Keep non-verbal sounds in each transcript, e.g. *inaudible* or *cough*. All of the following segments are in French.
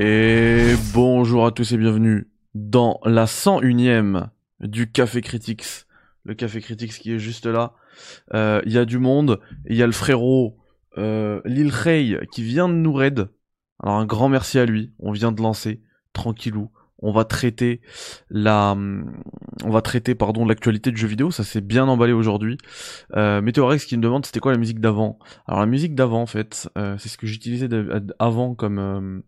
Et bonjour à tous et bienvenue dans la 101ème du Café Critics. Le Café Critics qui est juste là. Euh, Il y a du monde. Il y a le frérot euh, Lil Rey qui vient de nous raid. Alors un grand merci à lui. On vient de lancer. Tranquillou. On va traiter la, on va traiter pardon l'actualité de jeux vidéo. Ça s'est bien emballé aujourd'hui. Euh, Meteorex qui me demande c'était quoi la musique d'avant. Alors la musique d'avant en fait, euh, c'est ce que j'utilisais d'av- avant comme euh,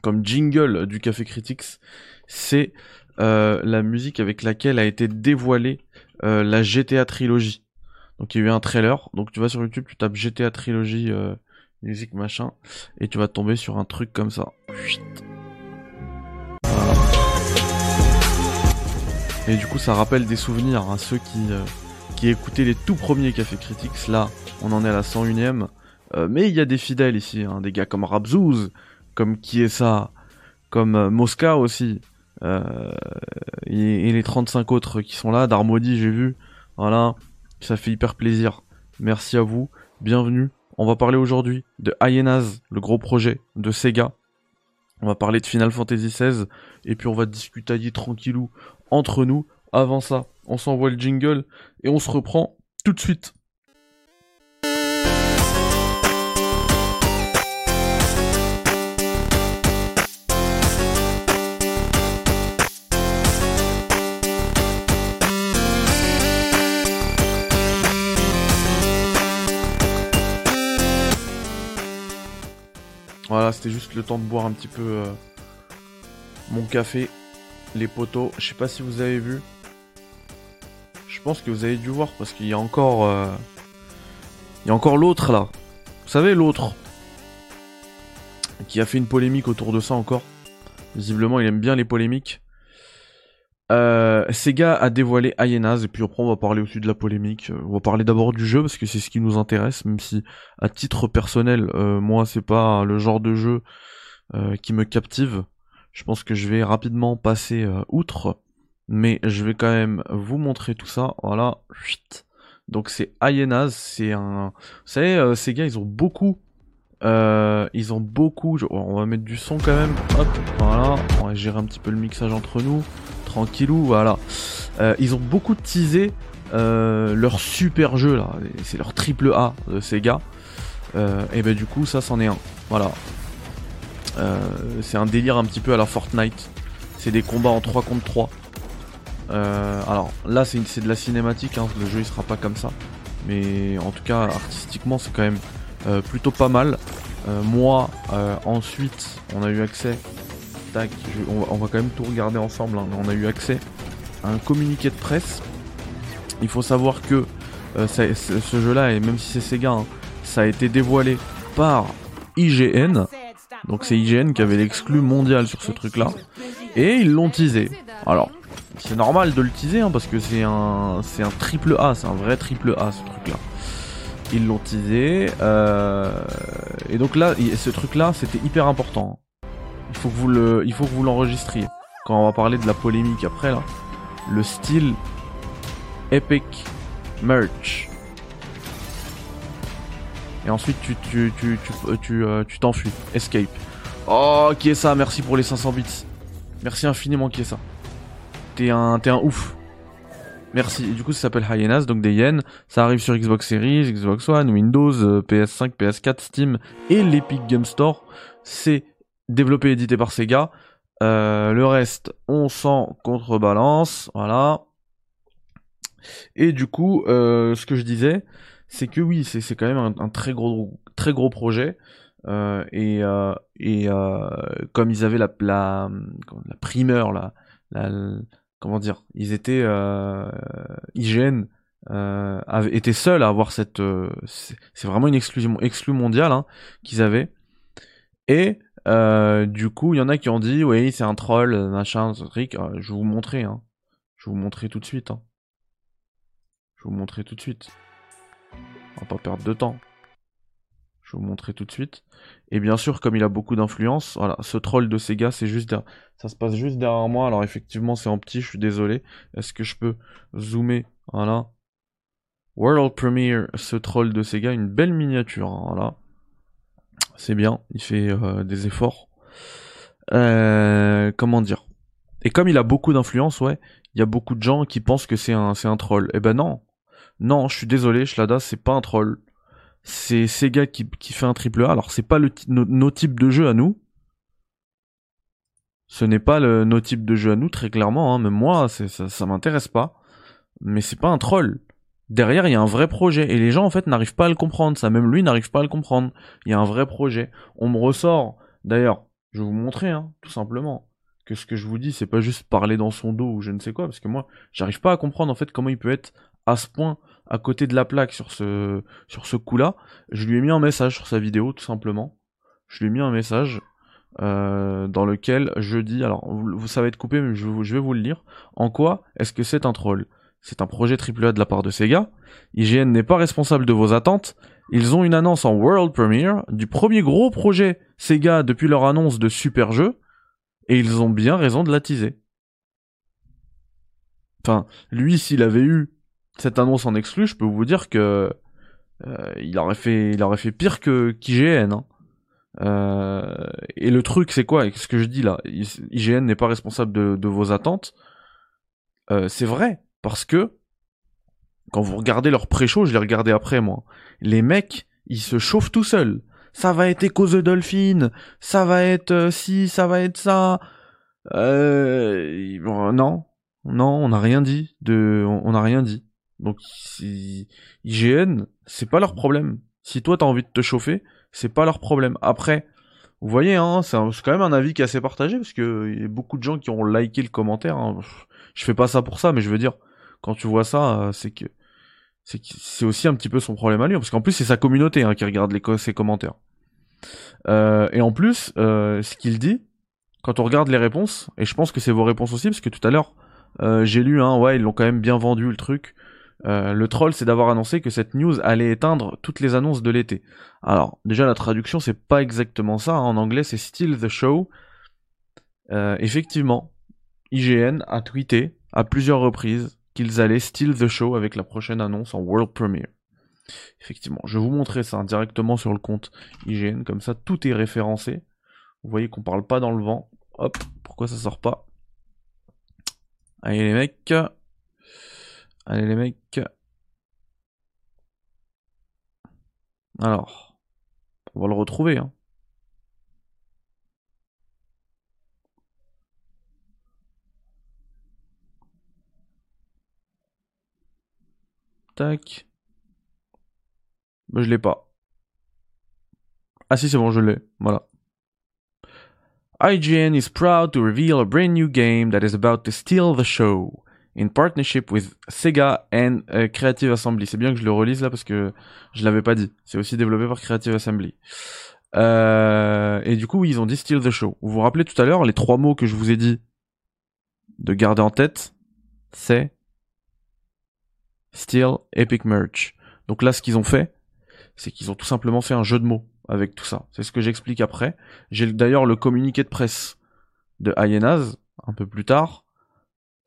comme jingle du Café Critics, c'est euh, la musique avec laquelle a été dévoilée euh, la GTA Trilogy. Donc il y a eu un trailer, donc tu vas sur YouTube, tu tapes GTA Trilogy euh, musique machin, et tu vas tomber sur un truc comme ça. Et du coup ça rappelle des souvenirs à ceux qui, écoutaient les tout premiers Café Critics. Là, on en est à la 101ème. Euh, mais il y a des fidèles ici, hein, des gars comme Rabzouz, comme ça, comme euh, Mosca aussi, euh, et, les 35 autres qui sont là, Darmody j'ai vu, voilà, ça fait hyper plaisir. Merci à vous, bienvenue. On va parler aujourd'hui de Hyenas, le gros projet de Sega. On va parler de Final Fantasy XVI, et puis on va discuter tranquillou entre nous. Avant ça, on s'envoie le jingle, et on se reprend tout de suite. C'était juste le temps de boire un petit peu euh, mon café, les poteaux. Je sais pas si vous avez vu. Je pense que vous avez dû voir parce qu'il y a encore, euh, il y a encore l'autre là. Vous savez l'autre qui a fait une polémique autour de ça encore. Visiblement, il aime bien les polémiques. Euh, Sega a dévoilé Hyenas et puis après on va parler aussi de la polémique. Euh, On va parler d'abord du jeu parce que c'est ce qui nous intéresse, même si à titre personnel, euh, moi c'est pas le genre de jeu qui me captive. Je pense que je vais rapidement passer outre, mais je vais quand même vous montrer tout ça. Voilà, Chut. donc c'est Hyenas, c'est un, vous savez, gars ils ont beaucoup, ils ont beaucoup. On va mettre du son quand même. Hop, voilà, on va gérer un petit peu le mixage entre nous, tranquillou, voilà. Euh, ils ont beaucoup teasé euh, leur super jeu là, c'est leur triple A de Sega. Euh, et ben du coup ça c'en est un. Voilà. C'est un délire un petit peu à la Fortnite. C'est des combats en 3 contre 3. Euh, alors là c'est de la cinématique, hein, le jeu il sera pas comme ça. Mais en tout cas artistiquement c'est quand même plutôt pas mal. Moi ensuite on a eu accès. Tac, on, va, quand même tout regarder ensemble. hein, on a eu accès à un communiqué de presse. Il faut savoir que euh, ce jeu-là, et même si c'est Sega, hein, ça a été dévoilé par IGN. Donc c'est IGN qui avait l'exclu mondial sur ce truc-là. Et ils l'ont teasé. Alors, c'est normal de le teaser hein, parce que c'est un, triple A, c'est un vrai triple A ce truc-là. Ils l'ont teasé. euh, et donc là, ce truc-là, c'était hyper important. Il faut que vous le, il faut que vous l'enregistriez. Quand on va parler de la polémique après là, le style Epic Merch. Et ensuite tu tu euh, euh, t'enfuis. Escape. Oh qui est ça? Merci pour les 500 bits. Merci infiniment qui est ça? T'es un ouf. Merci. Du coup ça s'appelle Hyenas donc des yens. Ça arrive sur Xbox Series, Xbox One, Windows, euh, PS5, PS4, Steam et l'Epic Game Store. C'est développé et édité par Sega. Euh, le reste, on s'en contrebalance, voilà. Et du coup, euh, ce que je disais, c'est que oui, c'est quand même un, très gros très gros projet. Euh, et euh, et euh, comme ils avaient la la, la primeur, la, la, comment dire, ils étaient euh, IGN avait, était seul à avoir cette, c'est vraiment une exclusion exclu mondiale hein, qu'ils avaient. Et euh, du coup, il y en a qui ont dit, oui, c'est un troll, machin, ce truc. Euh, je vais vous montrer, hein. Je vais vous montrer tout de suite, hein. Je vais vous montrer tout de suite. On va pas perdre de temps. Je vais vous montrer tout de suite. Et bien sûr, comme il a beaucoup d'influence, voilà, ce troll de Sega, c'est juste derrière... ça se passe juste derrière moi. Alors effectivement, c'est en petit, je suis désolé. Est-ce que je peux zoomer? Voilà. World Premiere, ce troll de Sega, une belle miniature, hein, voilà. C'est bien, il fait euh, des efforts. Euh, comment dire? Et comme il a beaucoup d'influence, ouais, il y a beaucoup de gens qui pensent que c'est un, troll. Eh ben non, non, je suis désolé, Shlada, c'est pas un troll. C'est Sega qui, qui fait un triple A. Alors c'est pas le nos, types de jeux à nous. Ce n'est pas le, nos types de jeux à nous, très clairement. Hein. Même moi, ça, ça m'intéresse pas. Mais c'est pas un troll. Derrière, il y a un vrai projet. Et les gens, en fait, n'arrivent pas à le comprendre. Ça, même lui, n'arrive pas à le comprendre. Il y a un vrai projet. On me ressort. D'ailleurs, je vais vous montrer, hein, tout simplement, que ce que je vous dis, c'est pas juste parler dans son dos ou je ne sais quoi, parce que moi, j'arrive pas à comprendre en fait comment il peut être à ce point à côté de la plaque sur ce sur ce coup-là. Je lui ai mis un message sur sa vidéo, tout simplement. Je lui ai mis un message euh, dans lequel je dis, alors vous, ça va être coupé, mais je, je vais vous le lire. En quoi est-ce que c'est un troll? C'est un projet AAA de la part de Sega. IGN n'est pas responsable de vos attentes. Ils ont une annonce en World Premiere du premier gros projet Sega depuis leur annonce de super jeu, et ils ont bien raison de la teaser. Enfin, lui, s'il avait eu cette annonce en exclu, je peux vous dire que euh, il aurait fait, il aurait fait pire que qu'IGN. Hein. Euh, et le truc, c'est quoi? Ce que je dis là, IGN n'est pas responsable de, vos attentes. Euh, c'est vrai, parce que quand vous regardez leur pré-show, je l'ai regardé après moi. Les mecs, ils se chauffent tout seuls ça va être Echo the Dolphin, ça va être euh, si, ça va être ça. Euh, non, non, on n'a rien dit on n'a rien dit. Donc IGN, c'est pas leur problème. Si toi t'as envie de te chauffer, c'est pas leur problème. Après, vous voyez, hein, c'est quand même un avis qui est assez partagé parce que y a beaucoup de gens qui ont liké le commentaire. Hein. Je fais pas ça pour ça, mais je veux dire, quand tu vois ça, euh, c'est que c'est aussi un petit peu son problème à lui, parce qu'en plus c'est sa communauté hein, qui regarde ses commentaires. Euh, et en plus, euh, ce qu'il dit, quand on regarde les réponses, et je pense que c'est vos réponses aussi, parce que tout à l'heure, euh, j'ai lu, hein, ouais, ils l'ont quand même bien vendu le truc. le troll, c'est d'avoir annoncé que cette news allait éteindre toutes les annonces de l'été. Alors, déjà, la traduction, c'est pas exactement ça. Hein. En anglais, c'est still the show. effectivement, IGN a tweeté à plusieurs reprises qu'ils allaient steal the show avec la prochaine annonce en world premiere. Effectivement, je vais vous montrer ça directement sur le compte IGN, comme ça tout est référencé. Vous voyez qu'on parle pas dans le vent. Hop, pourquoi ça sort pas? Allez les mecs. Allez les mecs. Alors, on va le retrouver. Hein. Mais je l'ai pas. Ah si c'est bon, je l'ai. Voilà. IGN is proud to reveal a brand new game that is about to steal the show in partnership with Sega and uh, Creative Assembly. C'est bien que je le relise là parce que je l'avais pas dit. C'est aussi développé par Creative Assembly. Euh, et du coup, ils ont dit steal the show. Vous vous rappelez tout à l'heure les trois mots que je vous ai dit de garder en tête, c'est steal Epic Merch. Donc là, ce qu'ils ont fait, c'est qu'ils ont tout simplement fait un jeu de mots avec tout ça. C'est ce que j'explique après. J'ai d'ailleurs le communiqué de presse de Hyenas un peu plus tard.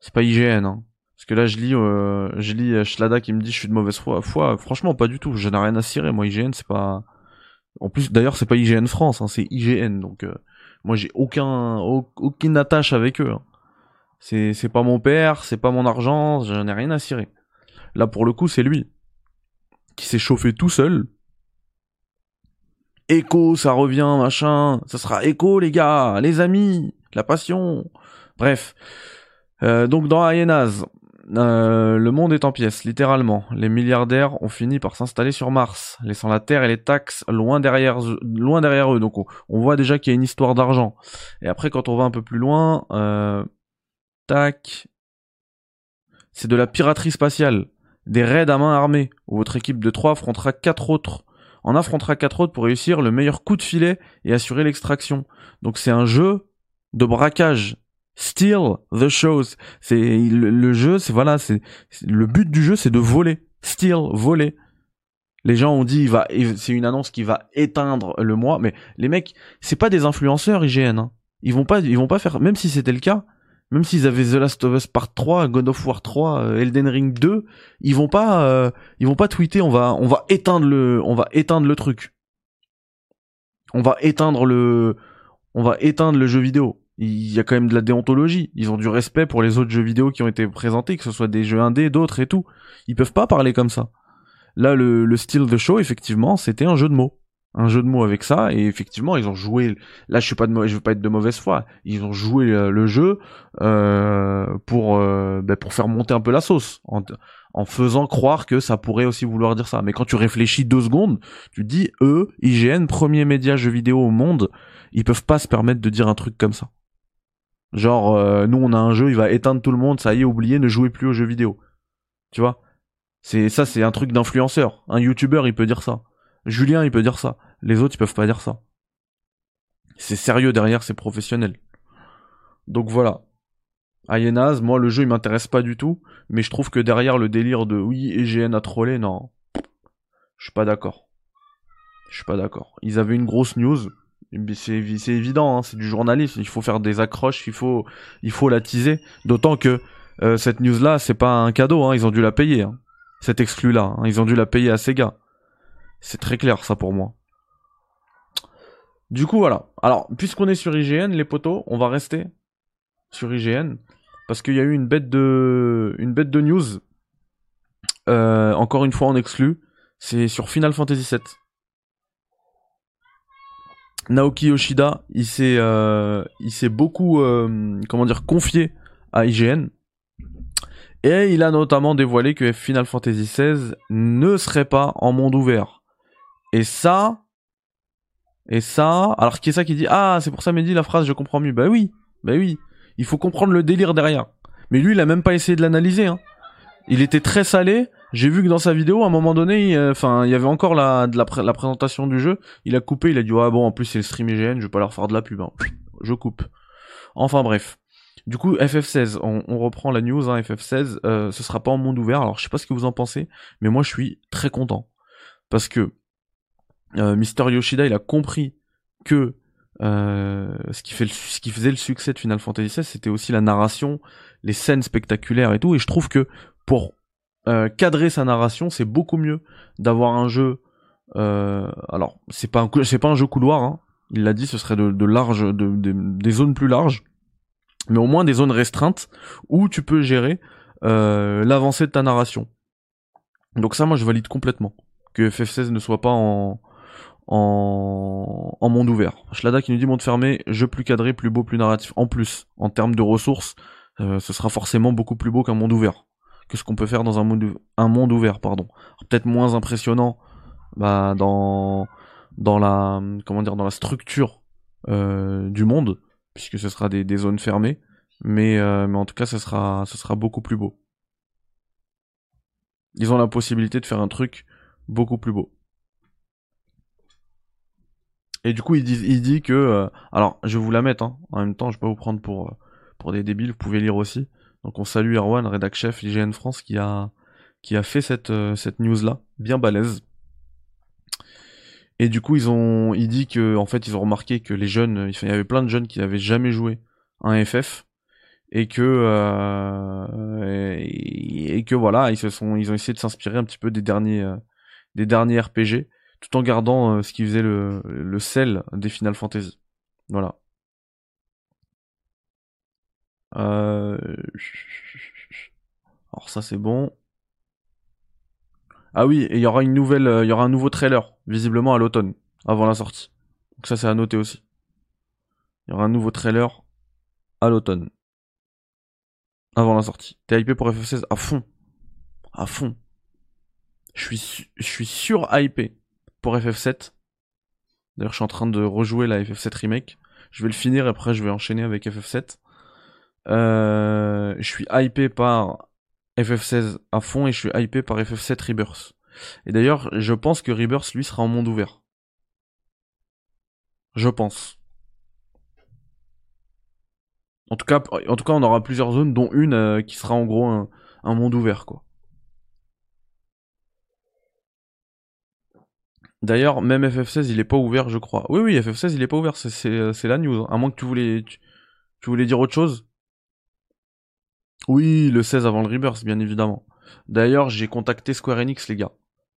C'est pas IGN, hein. Parce que là, je lis, euh, je lis euh, Schlada qui me dit je suis de mauvaise foi. franchement, pas du tout. Je n'ai rien à cirer. Moi, IGN, c'est pas. En plus, d'ailleurs, c'est pas IGN France, hein, c'est IGN. Donc, euh, moi, j'ai aucun, aucune attache avec eux. Hein. C'est, c'est pas mon père, c'est pas mon argent. Je n'ai rien à cirer. Là, pour le coup, c'est lui qui s'est chauffé tout seul Echo, ça revient, machin. Ça sera Echo, les gars, les amis, la passion. Bref. Euh, donc dans Hyenas, euh, le monde est en pièces, littéralement. Les milliardaires ont fini par s'installer sur Mars, laissant la Terre et les taxes loin derrière, loin derrière eux. Donc on, voit déjà qu'il y a une histoire d'argent. Et après, quand on va un peu plus loin, euh, tac, c'est de la piraterie spatiale, des raids à main armée, où votre équipe de trois affrontera quatre autres en affrontera quatre autres pour réussir le meilleur coup de filet et assurer l'extraction. Donc c'est un jeu de braquage. Steal the shows. C'est le, jeu, c'est voilà, c'est le but du jeu, c'est de voler. Steal, voler. Les gens ont dit, il va, c'est une annonce qui va éteindre le mois, mais les mecs, c'est pas des influenceurs IGN. Hein. Ils vont pas, ils vont pas faire, même si c'était le cas, même s'ils avaient The Last of Us Part 3, God of War 3, euh, Elden Ring 2, ils vont pas, euh, ils vont pas tweeter. On va, on va éteindre le, on va éteindre le truc. On va éteindre le, On va éteindre le jeu vidéo. Il y a quand même de la déontologie. Ils ont du respect pour les autres jeux vidéo qui ont été présentés, que ce soit des jeux indés, d'autres et tout. Ils peuvent pas parler comme ça. Là, le, le style de show, effectivement, c'était un jeu de mots. Un jeu de mots avec ça, et effectivement, ils ont joué. Là, je suis pas de, je veux pas être de mauvaise foi. Ils ont joué le, jeu euh, pour euh, ben, pour faire monter un peu la sauce, en, faisant croire que ça pourrait aussi vouloir dire ça. Mais quand tu réfléchis deux secondes, tu dis eux, IGN, premier média jeu vidéo au monde, ils peuvent pas se permettre de dire un truc comme ça. Genre, euh, nous on a un jeu, il va éteindre tout le monde, ça y est, oubliez, ne jouez plus aux jeux vidéo. Tu vois? C'est ça, c'est un truc d'influenceur. Un youtubeur, il peut dire ça. Julien, il peut dire ça. Les autres, ils peuvent pas dire ça. C'est sérieux derrière, c'est professionnel. Donc voilà. Ayenaz, moi le jeu il m'intéresse pas du tout, mais je trouve que derrière le délire de oui, EGN a trollé, non. Je suis pas d'accord. Je suis pas d'accord. Ils avaient une grosse news, c'est évident, hein, c'est du journalisme, il faut faire des accroches, il faut, la teaser. D'autant que euh, cette news-là, c'est pas un cadeau, hein, ils ont dû la payer. Hein. Cette exclu-là, hein, ils ont dû la payer à Sega. C'est très clair ça pour moi. Du coup voilà. Alors, puisqu'on est sur IGN, les potos, on va rester sur IGN parce qu'il y a eu une bête de, news. Euh, encore une fois en exclu, c'est sur Final Fantasy VII. Naoki Yoshida, il s'est, euh, beaucoup, euh, comment dire, confié à IGN. Et il a notamment dévoilé que Final Fantasy XVI ne serait pas en monde ouvert. Et ça, et ça, alors qui est ça qui dit ah c'est pour ça dit la phrase je comprends mieux. Bah oui, bah oui, il faut comprendre le délire derrière. Mais lui il a même pas essayé de l'analyser. Hein. Il était très salé j'ai vu que dans sa vidéo, à un moment donné, enfin, il, y avait encore la, présentation du jeu. Il a coupé, il a dit ah bon, en plus c'est le stream IGN, je vais pas leur faire de la pub. Hein. Je coupe. Enfin bref. Du coup, FF16, on, reprend la news, hein, FF16, euh, ce sera pas en monde ouvert. Alors je sais pas ce que vous en pensez, mais moi je suis très content parce que euh, Mister Yoshida, il a compris que euh, ce qui fait ce qui faisait le succès de Final Fantasy XVI, c'était aussi la narration, les scènes spectaculaires et tout. Et je trouve que pour euh, cadrer sa narration, c'est beaucoup mieux d'avoir un jeu. Euh, alors, c'est pas un, c'est pas un jeu couloir. Hein. Il l'a dit, ce serait de, de large, de, des zones plus larges, mais au moins des zones restreintes où tu peux gérer euh, l'avancée de ta narration. Donc ça, moi, je valide complètement que FF16 ne soit pas en en, monde ouvert. Shlada qui nous dit monde fermé, jeu plus cadré, plus beau, plus narratif. En plus, en termes de ressources, ce sera forcément beaucoup plus beau qu'un monde ouvert que ce qu'on peut faire dans un monde, ouvert, pardon. Peut-être moins impressionnant bah, dans, la, structure euh, du monde, puisque ce sera des, zones fermées, mais, euh, mais en tout cas, ce ce sera beaucoup plus beau. Ils ont la possibilité de faire un truc beaucoup plus beau. Et du coup, il dit, il dit que, euh, alors, je vais vous la mettre, hein. en même temps, je vais pas vous prendre pour, pour des débiles, vous pouvez lire aussi. Donc on salue Erwan, rédac chef IGN France, qui a, fait cette, euh, cette news-là, bien balèze. Et du coup, ils ont, il dit que, en fait, ils ont remarqué que les jeunes, il y avait plein de jeunes qui n'avaient jamais joué un FF, et que, euh, et, que voilà, ils se sont, ils ont essayé de s'inspirer un petit peu des derniers, euh, des derniers RPG, tout en gardant ce qui faisait le, le sel des Final Fantasy. Voilà. Euh... Alors ça c'est bon. Ah oui, et il y aura une nouvelle, euh, il y aura un nouveau trailer, visiblement à l'automne, avant la sortie. Donc ça c'est à noter aussi. Il y aura un nouveau trailer à l'automne. Avant la sortie. T'es hypé pour FF16 à fond. À fond. Je suis, je suis sur hypé pour FF7. D'ailleurs, je suis en train de rejouer la FF7 Remake. Je vais le finir après je vais enchaîner avec FF7. Euh, je suis hypé par FF16 à fond et je suis hypé par FF7 Rebirth. Et d'ailleurs, je pense que Rebirth, lui, sera en monde ouvert. Je pense. En tout cas, en tout cas, on aura plusieurs zones, dont une euh, qui sera en gros un, monde ouvert, quoi. D'ailleurs, même FF16, il est pas ouvert, je crois. Oui, oui, FF16, il est pas ouvert, c'est la news. Hein. À moins que tu voulais, tu voulais dire autre chose. Oui, le 16 avant le Rebirth, bien évidemment. D'ailleurs, j'ai contacté Square Enix, les gars,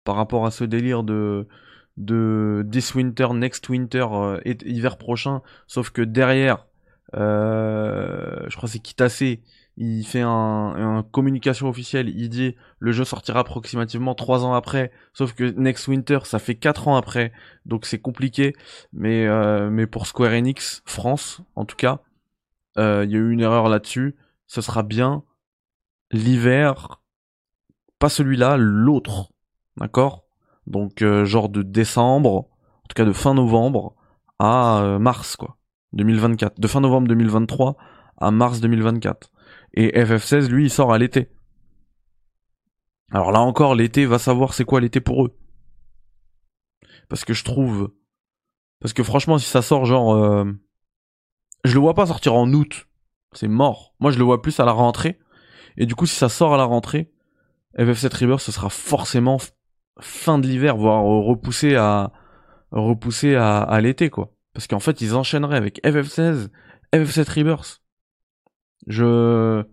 par rapport à ce délire de, de This Winter, Next Winter, euh, hiver prochain. Sauf que derrière, euh, je crois c'est Kitase, il fait un, communication officielle, il dit le jeu sortira approximativement 3 ans après, sauf que Next Winter ça fait 4 ans après, donc c'est compliqué, mais, euh, pour Square Enix, France en tout cas, euh, il y a eu une erreur là-dessus, ce sera bien l'hiver, pas celui-là, l'autre, d'accord? Donc euh, genre de décembre, en tout cas de fin novembre à mars quoi, 2024, de fin novembre 2023 à mars 2024. Et FF16, lui, il sort à l'été. Alors là encore, l'été va savoir c'est quoi l'été pour eux. Parce que je trouve... Parce que franchement, si ça sort genre... Euh, je le vois pas sortir en août. C'est mort. Moi, je le vois plus à la rentrée. Et du coup, si ça sort à la rentrée, FF7 Rebirth, ce sera forcément fin de l'hiver, voire repoussé à repoussé à, à l'été, quoi. Parce qu'en fait, ils enchaîneraient avec FF16, FF7 Rebirth. Je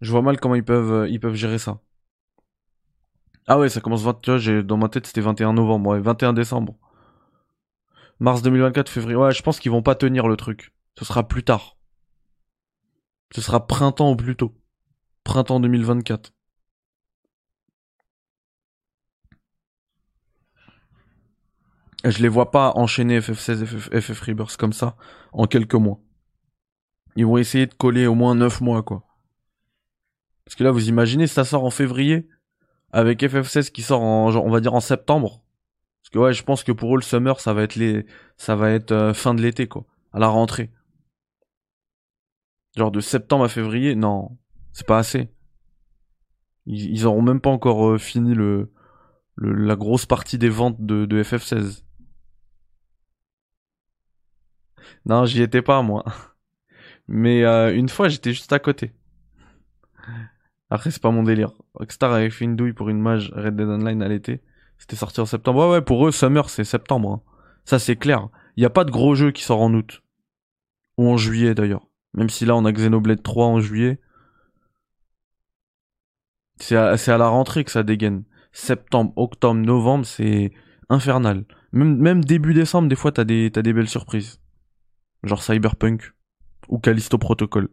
je vois mal comment ils peuvent ils peuvent gérer ça. Ah ouais, ça commence 20, tu vois, dans ma tête c'était 21 novembre, ouais, 21 décembre. Mars 2024, février. Ouais, je pense qu'ils vont pas tenir le truc. Ce sera plus tard. Ce sera printemps ou plus tôt. Printemps 2024. Je les vois pas enchaîner FF16 FF, FF Rebirth comme ça en quelques mois. Ils vont essayer de coller au moins 9 mois, quoi. Parce que là, vous imaginez, ça sort en février, avec FF16 qui sort en, on va dire en septembre. Parce que ouais, je pense que pour eux, le summer, ça va être les, ça va être euh, fin de l'été, quoi. À la rentrée. Genre de septembre à février, non, c'est pas assez. Ils, ils auront même pas encore euh, fini le, la grosse partie des ventes de, de FF16. Non, j'y étais pas, moi. Mais euh, une fois, j'étais juste à côté. Après, c'est pas mon délire. Rockstar avait fait une douille pour une mage Red Dead Online à l'été. C'était sorti en septembre. Ouais, ouais, pour eux, Summer, c'est septembre. Hein. Ça, c'est clair. Il n'y a pas de gros jeu qui sort en août. Ou en juillet, d'ailleurs. Même si là, on a Xenoblade 3 en juillet. C'est à, la rentrée que ça dégaine. Septembre, octobre, novembre, c'est infernal. Même, début décembre, des fois, t'as des belles surprises. Genre Cyberpunk ou Callisto Protocol.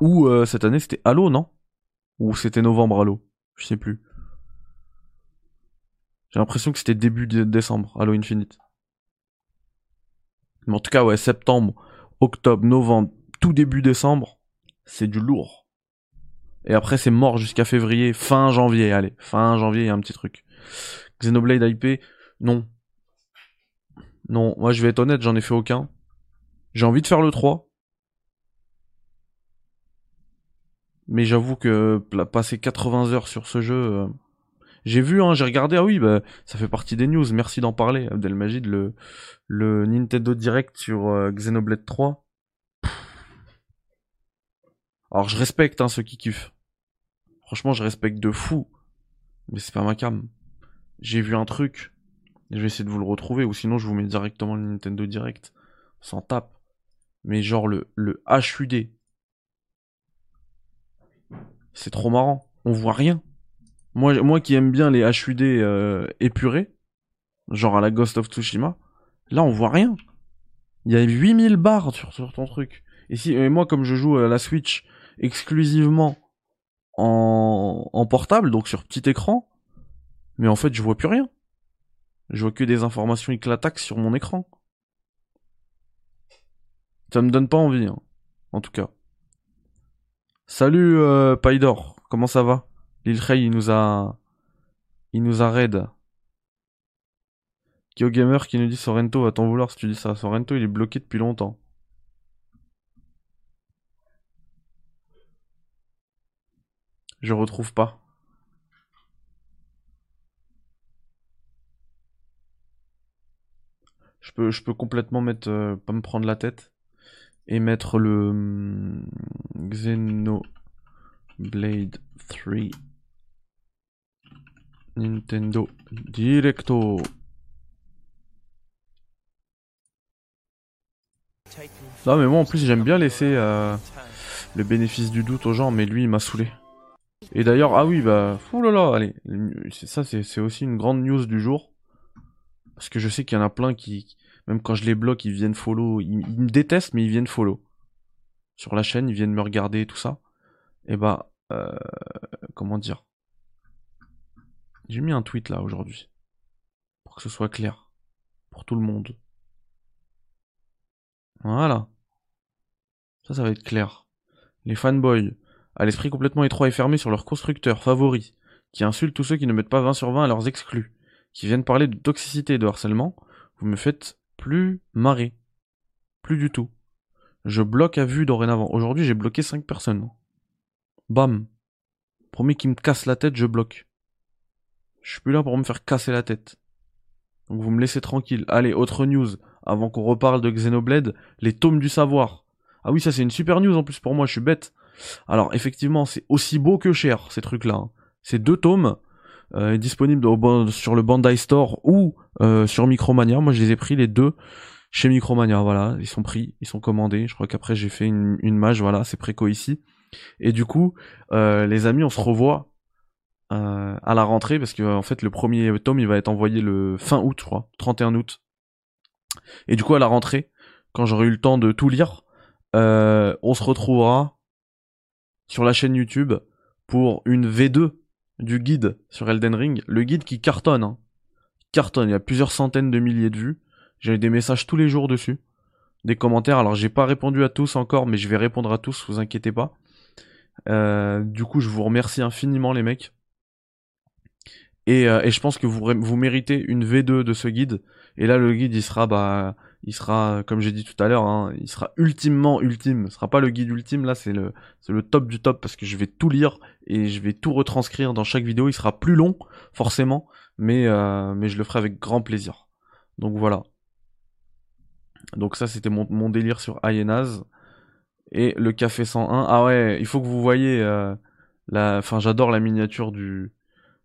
Ou euh, cette année c'était Halo, non? Ou c'était novembre Halo Je sais plus. J'ai l'impression que c'était début décembre, Halo Infinite. Mais en tout cas, ouais, septembre, octobre, novembre, tout début décembre, c'est du lourd. Et après, c'est mort jusqu'à février, fin janvier, allez, fin janvier, il y a un petit truc. Xenoblade IP, non. Non, moi je vais être honnête, j'en ai fait aucun. J'ai envie de faire le 3. Mais j'avoue que passer 80 heures sur ce jeu... Euh, j'ai vu, hein, j'ai regardé, ah oui, bah, ça fait partie des news, merci d'en parler, Abdelmajid, le, le Nintendo Direct sur euh, Xenoblade 3. Alors je respecte hein, ceux qui kiffent. Franchement, je respecte de fou. Mais c'est pas ma cam. J'ai vu un truc. Je vais essayer de vous le retrouver, ou sinon je vous mets directement le Nintendo Direct. Sans tape mais genre le, le HUD. C'est trop marrant. On voit rien. Moi, moi qui aime bien les HUD euh, épurés, genre à la Ghost of Tsushima, là on voit rien. Il y a 8000 barres sur, sur ton truc. Et, si, moi, comme je joue à la Switch exclusivement en, en portable, donc sur petit écran, mais en fait je vois plus rien. Je vois que des informations éclataxes sur mon écran. Ça me donne pas envie, hein, en tout cas. Salut euh, Paidor, comment ça va? Lil il nous a... Il nous a raid. Gamer qui nous dit Sorrento va t'en vouloir si tu dis ça. Sorrento il est bloqué depuis longtemps. Je retrouve pas. Je peux, je peux complètement mettre, euh, pas me prendre la tête et mettre le hum, Xenoblade 3 Nintendo Directo. Non mais moi en plus j'aime bien laisser euh, le bénéfice du doute aux gens mais lui il m'a saoulé. Et d'ailleurs, ah oui, bah, là allez, ça c'est aussi une grande news du jour. Parce que je sais qu'il y en a plein qui, même quand je les bloque, ils viennent follow, ils, me détestent, mais ils viennent follow. Sur la chaîne, ils viennent me regarder, tout ça. Et bah, euh, comment dire? J'ai mis un tweet là aujourd'hui. Pour que ce soit clair. Pour tout le monde. Voilà. Ça, ça va être clair. Les fanboys, à l'esprit complètement étroit et fermé sur leurs constructeurs favoris, qui insultent tous ceux qui ne mettent pas 20 sur 20 à leurs exclus, qui viennent parler de toxicité et de harcèlement, vous me faites plus marrer. Plus du tout. Je bloque à vue dorénavant. Aujourd'hui, j'ai bloqué 5 personnes. Bam. Premier qui me casse la tête, je bloque. Je suis plus là pour me faire casser la tête. Donc vous me laissez tranquille. Allez, autre news. Avant qu'on reparle de Xenoblade, les tomes du savoir. Ah oui, ça c'est une super news en plus pour moi, je suis bête. Alors effectivement, c'est aussi beau que cher ces trucs-là. Hein. C'est deux tomes euh, disponibles sur le Bandai Store ou euh, sur Micromania. Moi, je les ai pris les deux chez Micromania. Voilà, ils sont pris, ils sont commandés. Je crois qu'après j'ai fait une, une mage. Voilà, c'est préco ici. Et du coup, euh, les amis, on se revoit à la rentrée parce que en fait le premier tome il va être envoyé le fin août, je crois, 31 août. Et du coup à la rentrée, quand j'aurai eu le temps de tout lire, on se retrouvera sur la chaîne YouTube pour une V2 du guide sur Elden Ring, le guide qui cartonne. Hein. Cartonne, il y a plusieurs centaines de milliers de vues. J'ai des messages tous les jours dessus, des commentaires. Alors j'ai pas répondu à tous encore, mais je vais répondre à tous, vous inquiétez pas. Euh, du coup, je vous remercie infiniment les mecs. Et, euh, je pense que vous, vous méritez une V2 de ce guide. Et là, le guide, il sera, bah, il sera, comme j'ai dit tout à l'heure, hein, il sera ultimement ultime. Ce sera pas le guide ultime, là, c'est le, le top du top parce que je vais tout lire et je vais tout retranscrire dans chaque vidéo. Il sera plus long, forcément, mais, euh, mais je le ferai avec grand plaisir. Donc voilà. Donc ça, c'était mon, délire sur Hyenas. Et le café 101. Ah ouais, il faut que vous voyez euh. Enfin, j'adore la miniature du.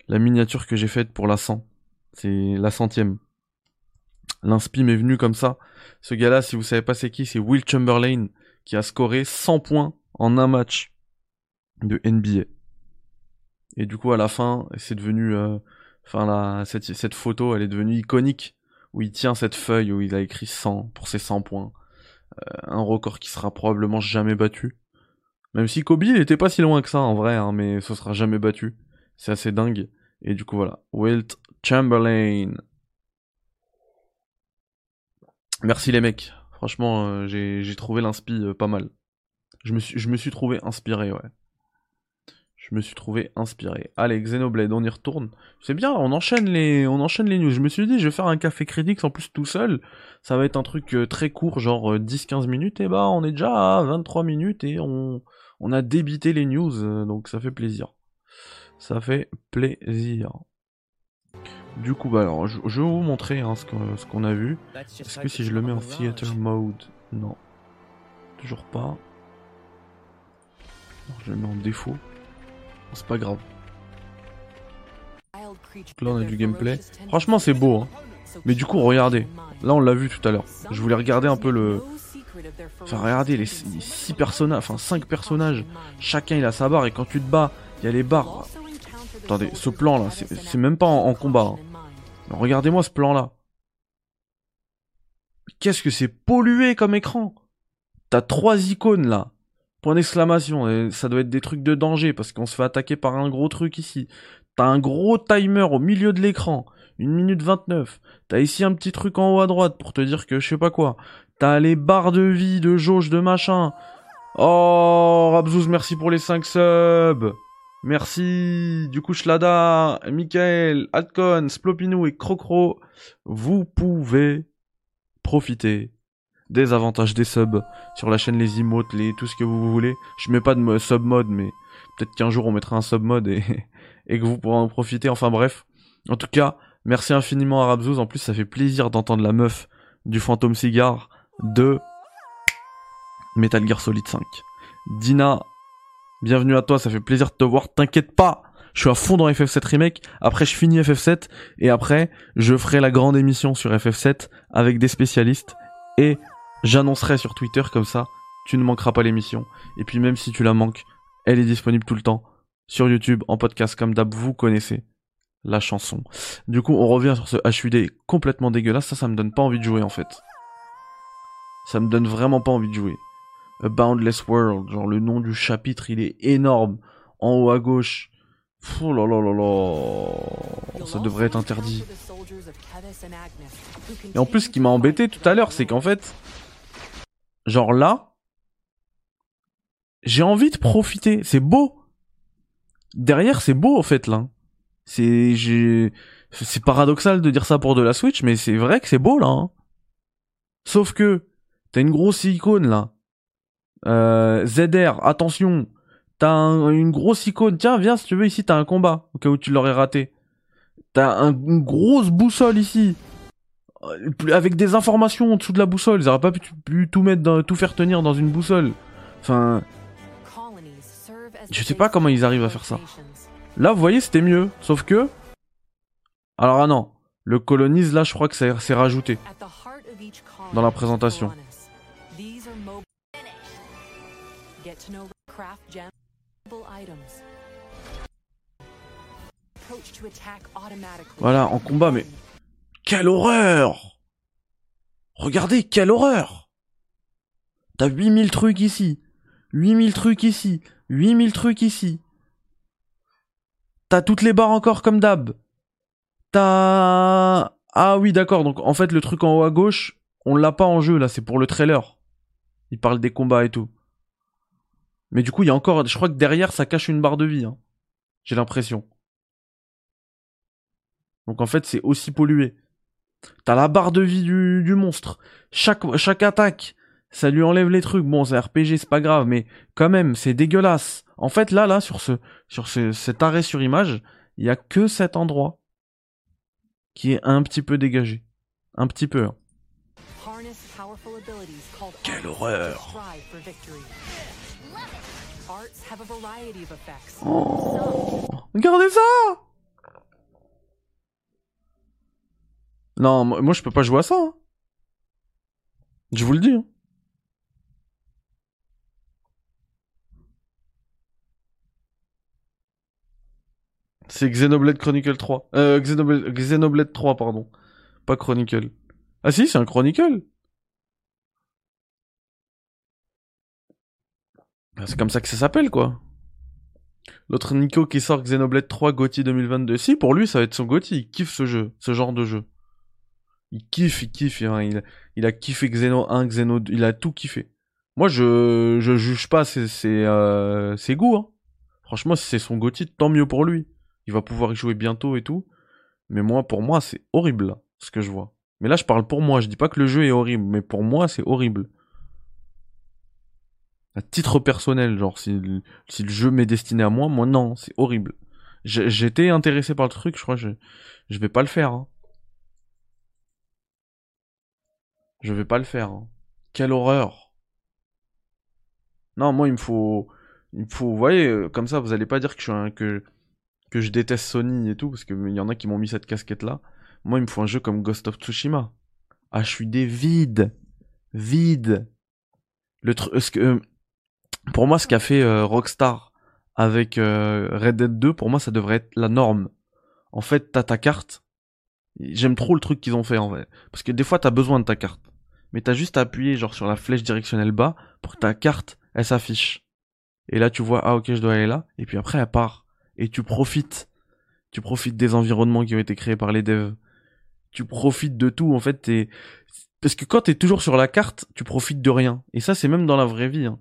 La miniature que j'ai faite pour la 100. C'est la centième. L'inspi m'est venu comme ça. Ce gars-là, si vous savez pas c'est qui, c'est Will Chamberlain qui a scoré 100 points en un match de NBA. Et du coup, à la fin, c'est devenu. Euh, enfin, la, cette, photo, elle est devenue iconique. Où il tient cette feuille où il a écrit 100 pour ses 100 points. Euh, un record qui sera probablement jamais battu. Même si Kobe il était pas si loin que ça en vrai, hein, mais ce sera jamais battu. C'est assez dingue. Et du coup voilà, Wilt Chamberlain. Merci les mecs. Franchement, euh, j'ai trouvé l'inspi euh, pas mal. Je me, suis, je me suis trouvé inspiré, ouais. Je me suis trouvé inspiré. Allez, Xenoblade, on y retourne. C'est bien, on enchaîne les, on enchaîne les news. Je me suis dit, je vais faire un café critique en plus tout seul. Ça va être un truc euh, très court, genre 10-15 euh, minutes. Et bah, on est déjà à 23 minutes et on, on a débité les news. Donc ça fait plaisir. Ça fait plaisir. Du coup, bah alors, je, vais vous montrer hein, ce qu'on a vu. Est-ce que si je le mets en theater mode, non, toujours pas. je le mets en défaut c'est pas grave. là on a du gameplay. Franchement c'est beau. Hein. Mais du coup regardez. Là on l'a vu tout à l'heure. Je voulais regarder un peu le... Enfin regardez les 6 personnages, enfin 5 personnages. Chacun il a sa barre et quand tu te bats, il y a les barres. Attendez, ce plan là, c'est même pas en, combat. Hein. Regardez-moi ce plan là. Qu'est-ce que c'est pollué comme écran? T'as trois icônes là. Point d'exclamation, ça doit être des trucs de danger parce qu'on se fait attaquer par un gros truc ici. T'as un gros timer au milieu de l'écran, une minute 29. T'as ici un petit truc en haut à droite pour te dire que je sais pas quoi. T'as les barres de vie, de jauge, de machin. Oh, Rabzouz, merci pour les 5 subs. Merci. Du coup, Shlada, Michael, Adcon, Splopinou et Crocro, vous pouvez profiter des avantages des subs sur la chaîne, les emotes, les tout ce que vous voulez. Je mets pas de sub mode, mais peut-être qu'un jour on mettra un sub mode et, *laughs* et que vous pourrez en profiter. Enfin bref. En tout cas, merci infiniment à Rabzouz. En plus, ça fait plaisir d'entendre la meuf du fantôme cigare de Metal Gear Solid 5. Dina, bienvenue à toi, ça fait plaisir de te voir. T'inquiète pas, je suis à fond dans FF7 Remake. Après, je finis FF7 et après, je ferai la grande émission sur FF7 avec des spécialistes et J'annoncerai sur Twitter comme ça, tu ne manqueras pas l'émission. Et puis même si tu la manques, elle est disponible tout le temps sur YouTube, en podcast comme d'hab, vous connaissez la chanson. Du coup, on revient sur ce HUD complètement dégueulasse. Ça, ça me donne pas envie de jouer en fait. Ça me donne vraiment pas envie de jouer. A Boundless World, genre le nom du chapitre, il est énorme. En haut à gauche. Oh là là là là. Ça devrait être interdit. Et en plus, ce qui m'a embêté tout à l'heure, c'est qu'en fait, genre là, j'ai envie de profiter. C'est beau. Derrière, c'est beau, en fait, là. C'est, j'ai, c'est paradoxal de dire ça pour de la Switch, mais c'est vrai que c'est beau, là. Hein. Sauf que, t'as une grosse icône, là. Euh, ZR, attention. T'as une grosse icône. Tiens, viens, si tu veux, ici, t'as un combat. Au cas où tu l'aurais raté. T'as une grosse boussole ici. Euh, avec des informations en dessous de la boussole. Ils auraient pas pu, tout mettre dans, tout faire tenir dans une boussole. Enfin, je sais pas comment ils arrivent à faire ça. Là, vous voyez, c'était mieux. Sauf que... Alors, ah non. Le colonise, là, je crois que c'est rajouté. Dans la présentation. Voilà, en combat, mais... Quelle horreur Regardez, quelle horreur T'as 8000 trucs ici. 8000 trucs ici. 8000 trucs ici. T'as toutes les barres encore comme d'hab. T'as... Ah oui, d'accord. Donc en fait, le truc en haut à gauche, on l'a pas en jeu là, c'est pour le trailer. Il parle des combats et tout. Mais du coup, il y a encore... Je crois que derrière, ça cache une barre de vie. Hein. J'ai l'impression. Donc en fait, c'est aussi pollué. T'as la barre de vie du, du monstre. Chaque, chaque attaque, ça lui enlève les trucs. Bon, c'est RPG, c'est pas grave, mais quand même, c'est dégueulasse. En fait, là, là, sur ce, sur ce, cet arrêt sur image, il y a que cet endroit qui est un petit peu dégagé. Un petit peu. Hein. Quelle horreur Oh Regardez ça Non, moi je peux pas jouer à ça. Hein. Je vous le dis. Hein. C'est Xenoblade Chronicle 3. Euh, Xenoblade 3, pardon. Pas Chronicle. Ah si, c'est un Chronicle. C'est comme ça que ça s'appelle, quoi. L'autre Nico qui sort Xenoblade 3 GOTY 2022. Si, pour lui, ça va être son GOTY. Il kiffe ce jeu, ce genre de jeu. Il kiffe, il kiffe. Hein. Il, a kiffé Xeno 1, Xeno 2. Il a tout kiffé. Moi, je, je juge pas ses, euh, goûts. Hein. Franchement, si c'est son GOTY, tant mieux pour lui il va pouvoir y jouer bientôt et tout. Mais moi, pour moi, c'est horrible, ce que je vois. Mais là, je parle pour moi, je dis pas que le jeu est horrible, mais pour moi, c'est horrible. À titre personnel, genre, si, le jeu m'est destiné à moi, moi, non, c'est horrible. J'étais intéressé par le truc, je crois je, je vais pas le faire. Hein. Je vais pas le faire. Hein. Quelle horreur. Non, moi, il me faut... Il me faut... Vous voyez, euh, comme ça, vous allez pas dire que je suis un... Que que je déteste Sony et tout, parce qu'il y en a qui m'ont mis cette casquette-là. Moi, il me faut un jeu comme Ghost of Tsushima. Ah, je suis des vides. Vide. Le truc, pour moi, ce qu'a fait euh, Rockstar avec euh, Red Dead 2, pour moi, ça devrait être la norme. En fait, t'as ta carte. J'aime trop le truc qu'ils ont fait, en vrai. Parce que des fois, t'as besoin de ta carte. Mais t'as juste à appuyer, genre, sur la flèche directionnelle bas, pour que ta carte, elle s'affiche. Et là, tu vois, ah, ok, je dois aller là. Et puis après, elle part et tu profites. Tu profites des environnements qui ont été créés par les devs. Tu profites de tout. En fait, t'es parce que quand t'es toujours sur la carte, tu profites de rien. Et ça, c'est même dans la vraie vie. Hein.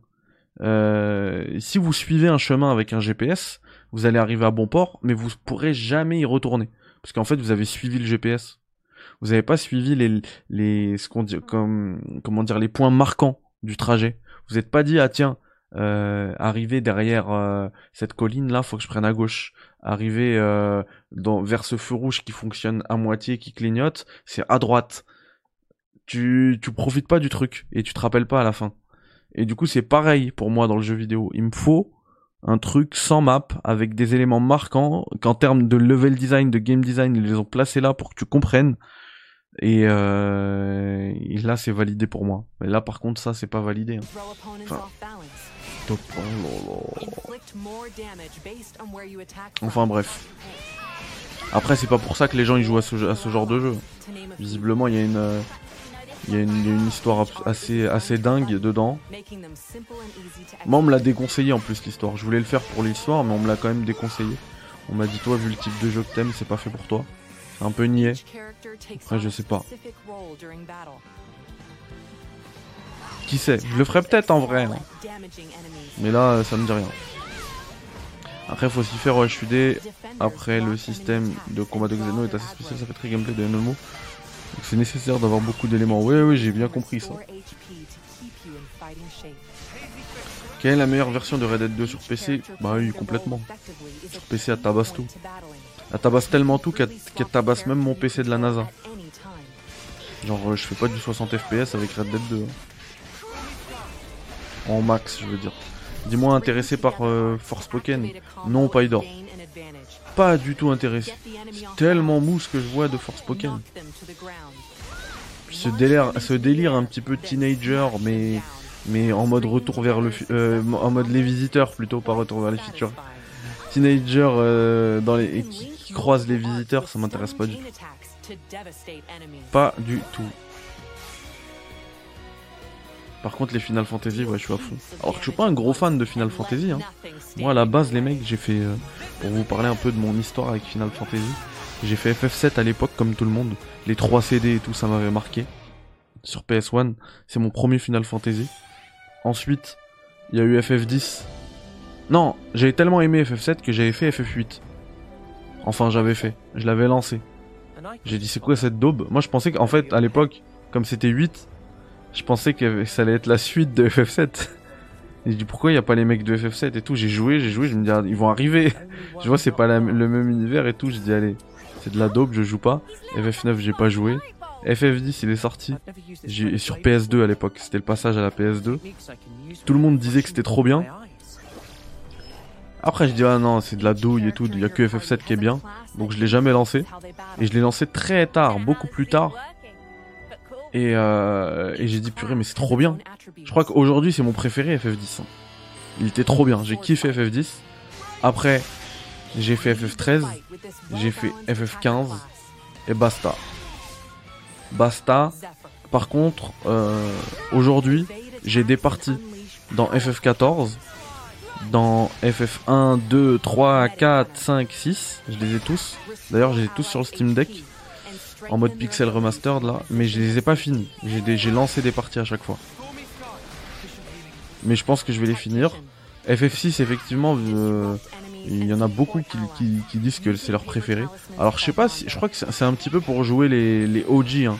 Euh, si vous suivez un chemin avec un GPS, vous allez arriver à bon port, mais vous pourrez jamais y retourner, parce qu'en fait, vous avez suivi le GPS. Vous n'avez pas suivi les les ce qu'on dit comme comment dire les points marquants du trajet. Vous n'êtes pas dit ah tiens euh, arriver derrière euh, cette colline là, faut que je prenne à gauche. Arriver euh, dans, vers ce feu rouge qui fonctionne à moitié, qui clignote, c'est à droite. Tu, tu profites pas du truc et tu te rappelles pas à la fin. Et du coup, c'est pareil pour moi dans le jeu vidéo. Il me faut un truc sans map avec des éléments marquants qu'en termes de level design, de game design, ils les ont placés là pour que tu comprennes. Et, euh, et là, c'est validé pour moi. Mais là, par contre, ça, c'est pas validé. Hein. top. Oh enfin bref. Après, c'est pas pour ça que les gens ils jouent à ce, à ce genre de jeu. Visiblement, il y a une, euh, il y, a une, histoire assez, assez dingue dedans. Moi, on me l'a déconseillé en plus l'histoire. Je voulais le faire pour l'histoire, mais on me l'a quand même déconseillé. On m'a dit, toi, vu le type de jeu que t'aimes, c'est pas fait pour toi. C'est un peu niais. Après, je sais pas. Qui sait? Je le ferai peut-être en vrai. Hein. Mais là, ça me dit rien. Après, faut aussi faire OHUD. Après, le système de combat de Xeno est assez spécial, ça fait très gameplay de MMO. C'est nécessaire d'avoir beaucoup d'éléments. Oui, oui, j'ai bien compris ça. Quelle est la meilleure version de Red Dead 2 sur PC Bah oui, complètement. Sur PC, elle tabasse tout. Elle tabasse tellement tout qu'elle tabasse même mon PC de la NASA. Genre, euh, je fais pas du 60 FPS avec Red Dead 2. Hein. En max, je veux dire. Dis-moi intéressé par euh, Force Pokémon Non, Paidor. Pas du tout intéressé. C'est tellement mou ce que je vois de Force Pokémon. ce délire, ce délire un petit peu teenager, mais mais en mode retour vers le, euh, en mode les visiteurs plutôt, pas retour vers les futurs. Teenager euh, dans les qui, qui croisent les visiteurs, ça m'intéresse pas du tout. Pas du tout. Par contre, les Final Fantasy, ouais, je suis à fond. Alors que je suis pas un gros fan de Final Fantasy. Hein. Moi, à la base, les mecs, j'ai fait, euh, pour vous parler un peu de mon histoire avec Final Fantasy, j'ai fait FF7 à l'époque, comme tout le monde. Les 3 CD et tout, ça m'avait marqué. Sur PS1, c'est mon premier Final Fantasy. Ensuite, il y a eu FF10. Non, j'avais tellement aimé FF7 que j'avais fait FF8. Enfin, j'avais fait. Je l'avais lancé. J'ai dit, c'est quoi cette daube? Moi, je pensais qu'en fait, à l'époque, comme c'était 8, je pensais que ça allait être la suite de FF7. Et je dis pourquoi il n'y a pas les mecs de FF7 et tout? J'ai joué, j'ai joué, je me dis ils vont arriver. je vois c'est pas le même univers et tout. Je dis allez, c'est de la dope, je joue pas. FF9 j'ai pas joué. FF10 il est sorti. J'ai sur PS2 à l'époque. C'était le passage à la PS2. Tout le monde disait que c'était trop bien. Après je dis ah non c'est de la douille et tout. Il y a que FF7 qui est bien. Donc je l'ai jamais lancé. Et je l'ai lancé très tard, beaucoup plus tard. Et, euh, et j'ai dit purée mais c'est trop bien. Je crois qu'aujourd'hui c'est mon préféré FF10. Hein. Il était trop bien, j'ai kiffé FF10. Après j'ai fait FF13, j'ai fait FF15 et basta. Basta. Par contre euh, aujourd'hui j'ai des parties dans FF14, dans FF1, 2, 3, 4, 5, 6. Je les ai tous. D'ailleurs j'ai tous sur le Steam Deck en mode pixel remastered là, mais je les ai pas finis. J'ai lancé des parties à chaque fois. Mais je pense que je vais les finir. FF6 effectivement, euh, il y en a beaucoup qui, disent que c'est leur préféré. Alors je sais pas si, je crois que c'est un petit peu pour jouer les, les OG, hein,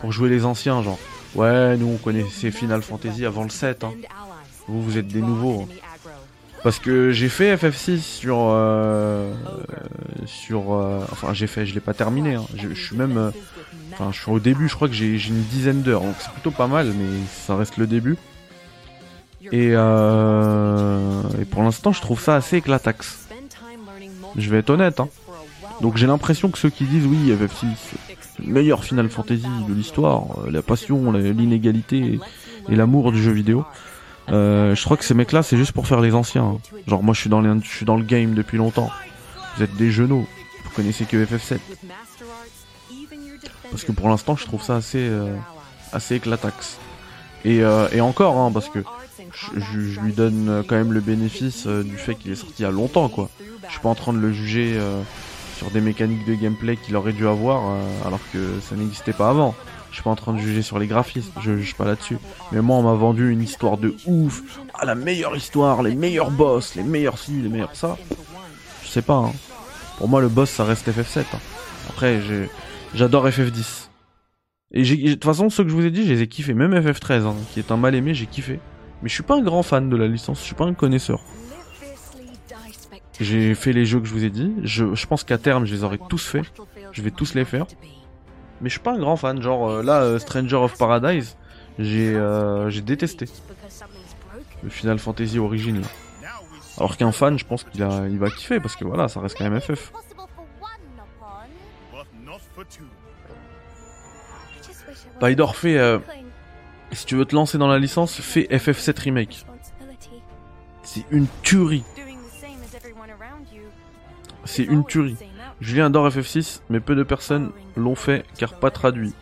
pour jouer les anciens genre. Ouais, nous on connaissait Final Fantasy avant le 7. Hein. Vous vous êtes des nouveaux. Hein. Parce que j'ai fait FF6 sur euh, sur euh, enfin j'ai fait je l'ai pas terminé hein. je, suis même euh, enfin je suis au début je crois que j'ai une dizaine d'heures donc c'est plutôt pas mal mais ça reste le début et, euh, et pour l'instant je trouve ça assez éclataxe je vais être honnête hein. donc j'ai l'impression que ceux qui disent oui FF6 le meilleur Final Fantasy de l'histoire la passion l'inégalité et l'amour du jeu vidéo euh, je crois que ces mecs-là, c'est juste pour faire les anciens. Genre moi, je suis dans, suis dans le game depuis longtemps. Vous êtes des genoux. Vous connaissez que FF7. Parce que pour l'instant, je trouve ça assez, euh, assez éclataxe. Et, euh, et encore, hein, parce que je, lui donne quand même le bénéfice du fait qu'il est sorti il y a longtemps, quoi. Je suis pas en train de le juger sur des mécaniques de gameplay qu'il aurait dû avoir, alors que ça n'existait pas avant. Je suis pas en train de juger sur les graphismes, je juge pas là-dessus. Mais moi, on m'a vendu une histoire de ouf. Ah, la meilleure histoire, les meilleurs boss, les meilleurs ci, les meilleurs ça. Je sais pas, hein. Pour moi, le boss, ça reste FF7. Hein. Après, j'adore FF10. Et de toute façon, ceux que je vous ai dit, je les ai kiffés. Même FF13, hein, qui est un mal aimé, j'ai kiffé. Mais je suis pas un grand fan de la licence, je suis pas un connaisseur. J'ai fait les jeux que je vous ai dit. Je, je pense qu'à terme, je les aurai tous faits. Je vais tous les faire. Mais je suis pas un grand fan. Genre euh, là, euh, Stranger of Paradise, j'ai euh, j'ai détesté. Le Final Fantasy Origin. Alors qu'un fan, je pense qu'il il va kiffer parce que voilà, ça reste quand même FF. Baidor fait, si tu veux te lancer dans la licence, fais FF7 Remake. C'est une tuerie. C'est une tuerie. Julien adore FF6, mais peu de personnes l'ont fait car pas traduit.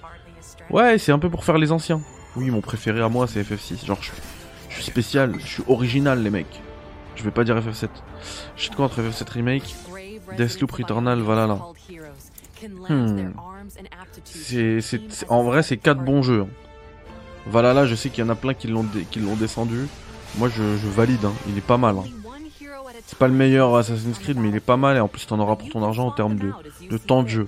Ouais, c'est un peu pour faire les anciens. Oui, mon préféré à moi c'est FF6. Genre, je, je suis spécial, je suis original, les mecs. Je vais pas dire FF7. Je suis de quoi entre FF7 Remake, Deathloop Returnal, là. Hmm. C'est, en vrai, c'est quatre bons jeux. Hein. Là, je sais qu'il y en a plein qui l'ont, qui l'ont descendu. Moi, je, valide. Hein. Il est pas mal. Hein. C'est pas le meilleur Assassin's Creed, mais il est pas mal. Et en plus, t'en auras pour ton argent en termes de, temps de jeu.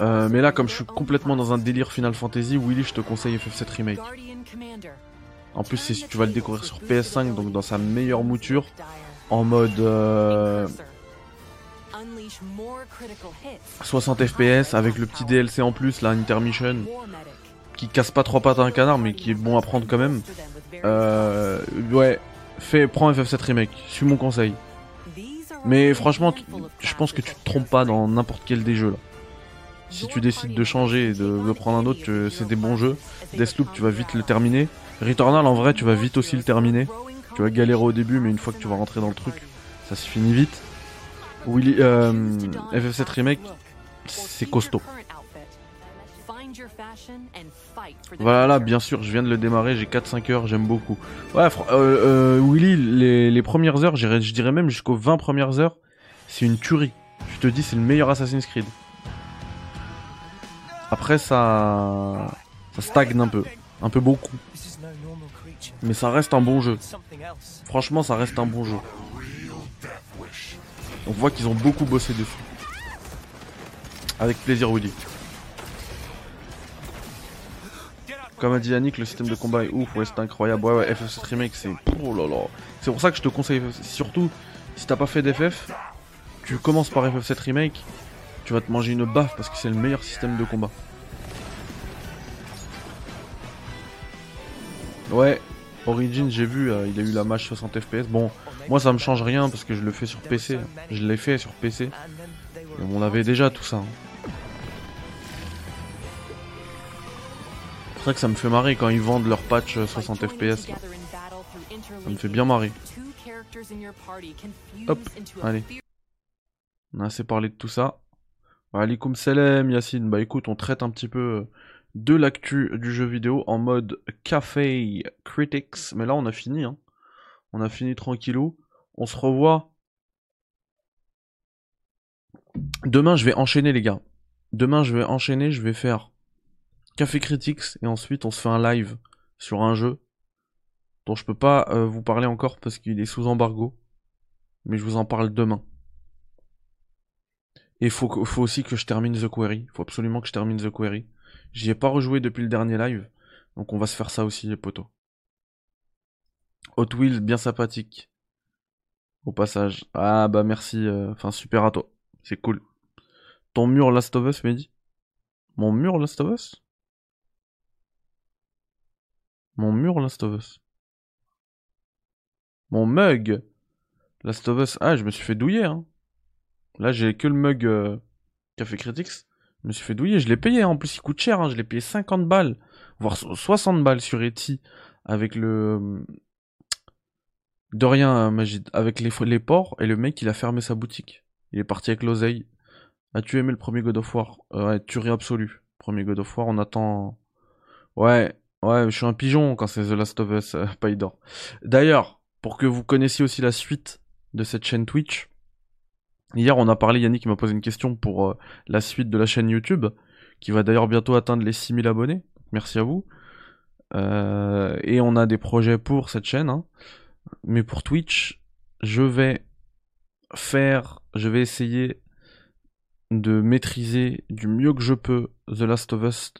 Euh, mais là, comme je suis complètement dans un délire Final Fantasy, Willy, je te conseille FF7 Remake. En plus, tu vas le découvrir sur PS5, donc dans sa meilleure mouture, en mode 60 euh, FPS avec le petit DLC en plus, la Intermission, qui casse pas trois pattes à un canard, mais qui est bon à prendre quand même. Euh, ouais, fais, prends FF7 Remake, suis mon conseil. Mais franchement, je pense que tu te trompes pas dans n'importe quel des jeux là. Si tu décides de changer et de, prendre un autre, c'est des bons jeux. Deathloop, tu vas vite le terminer. Returnal, en vrai, tu vas vite aussi le terminer. Tu vas galérer au début, mais une fois que tu vas rentrer dans le truc, ça se finit vite. Willy, euh, FF7 Remake, c'est costaud. Voilà, là, bien sûr, je viens de le démarrer, j'ai 4-5 heures, j'aime beaucoup. Ouais, euh, euh, Willy, les, premières heures, je dirais même jusqu'aux 20 premières heures, c'est une tuerie. Je te dis, c'est le meilleur Assassin's Creed. Après, ça, ça stagne un peu, un peu beaucoup. Mais ça reste un bon jeu. Franchement, ça reste un bon jeu. On voit qu'ils ont beaucoup bossé dessus. Avec plaisir, Woody. Comme a dit Yannick, le système de combat est ouf, ouais, c'est incroyable. Ouais, ouais, FF7 Remake, c'est. Oh là là. C'est pour ça que je te conseille Surtout, si t'as pas fait d'FF, tu commences par FF7 Remake, tu vas te manger une baffe parce que c'est le meilleur système de combat. Ouais, Origin, j'ai vu, euh, il a eu la match 60 FPS. Bon, moi ça me change rien parce que je le fais sur PC. Je l'ai fait sur PC. on avait déjà tout ça. Hein. C'est vrai que ça me fait marrer quand ils vendent leur patch 60 FPS. Ça me fait bien marrer. Hop, allez. On a assez parlé de tout ça. Alaikum salam Yacine. Bah écoute, on traite un petit peu euh, de l'actu du jeu vidéo en mode Café Critics. Mais là, on a fini. Hein. On a fini tranquillou. On se revoit. Demain, je vais enchaîner, les gars. Demain, je vais enchaîner. Je vais faire Café Critics. Et ensuite, on se fait un live sur un jeu dont je peux pas euh, vous parler encore parce qu'il est sous embargo. Mais je vous en parle demain. Et faut, faut aussi que je termine The Query. Faut absolument que je termine The Query. J'y ai pas rejoué depuis le dernier live. Donc on va se faire ça aussi, les potos. Hot Wheels, bien sympathique. Au passage. Ah bah merci. Euh, enfin, super à toi. C'est cool. Ton mur Last of Us, Mehdi? Mon mur Last of Us? Mon mur Last of Us Mon mug Last of Us. Ah, je me suis fait douiller, hein. Là, j'ai que le mug euh, Café Critics. Je me suis fait douiller, je l'ai payé, en plus il coûte cher, hein. je l'ai payé 50 balles, voire 60 balles sur Etsy, avec le... De rien, avec les, les ports, et le mec il a fermé sa boutique. Il est parti avec l'oseille. As-tu aimé le premier God of War? Ouais, tuerie absolue. Premier God of War, on attend... Ouais, ouais, je suis un pigeon quand c'est The Last of Us, euh, pas. D'ailleurs, pour que vous connaissiez aussi la suite de cette chaîne Twitch, Hier, on a parlé, Yannick m'a posé une question pour euh, la suite de la chaîne YouTube, qui va d'ailleurs bientôt atteindre les 6000 abonnés. Merci à vous. Euh, et on a des projets pour cette chaîne. Hein. Mais pour Twitch, je vais faire, je vais essayer de maîtriser du mieux que je peux The Last of Us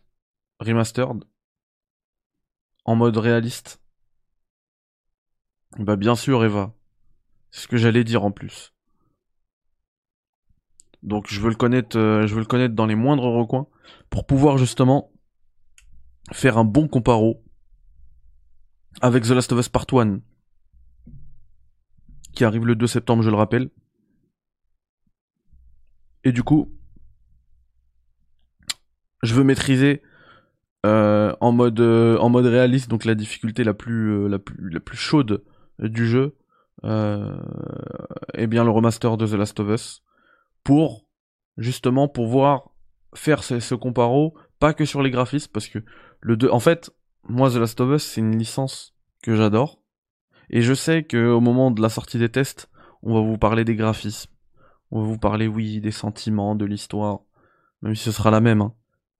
Remastered en mode réaliste. Bah bien sûr Eva. C'est ce que j'allais dire en plus. Donc je veux le connaître, euh, je veux le connaître dans les moindres recoins pour pouvoir justement faire un bon comparo avec The Last of Us Part 1 qui arrive le 2 septembre, je le rappelle. Et du coup, je veux maîtriser euh, en mode euh, en mode réaliste, donc la difficulté la plus la plus la plus chaude du jeu, euh, eh bien le remaster de The Last of Us, pour justement pouvoir faire ce, ce comparo, pas que sur les graphismes, parce que le 2, en fait, moi The Last of Us, c'est une licence que j'adore, et je sais que au moment de la sortie des tests, on va vous parler des graphismes, on va vous parler, oui, des sentiments, de l'histoire, même si ce sera la même, hein.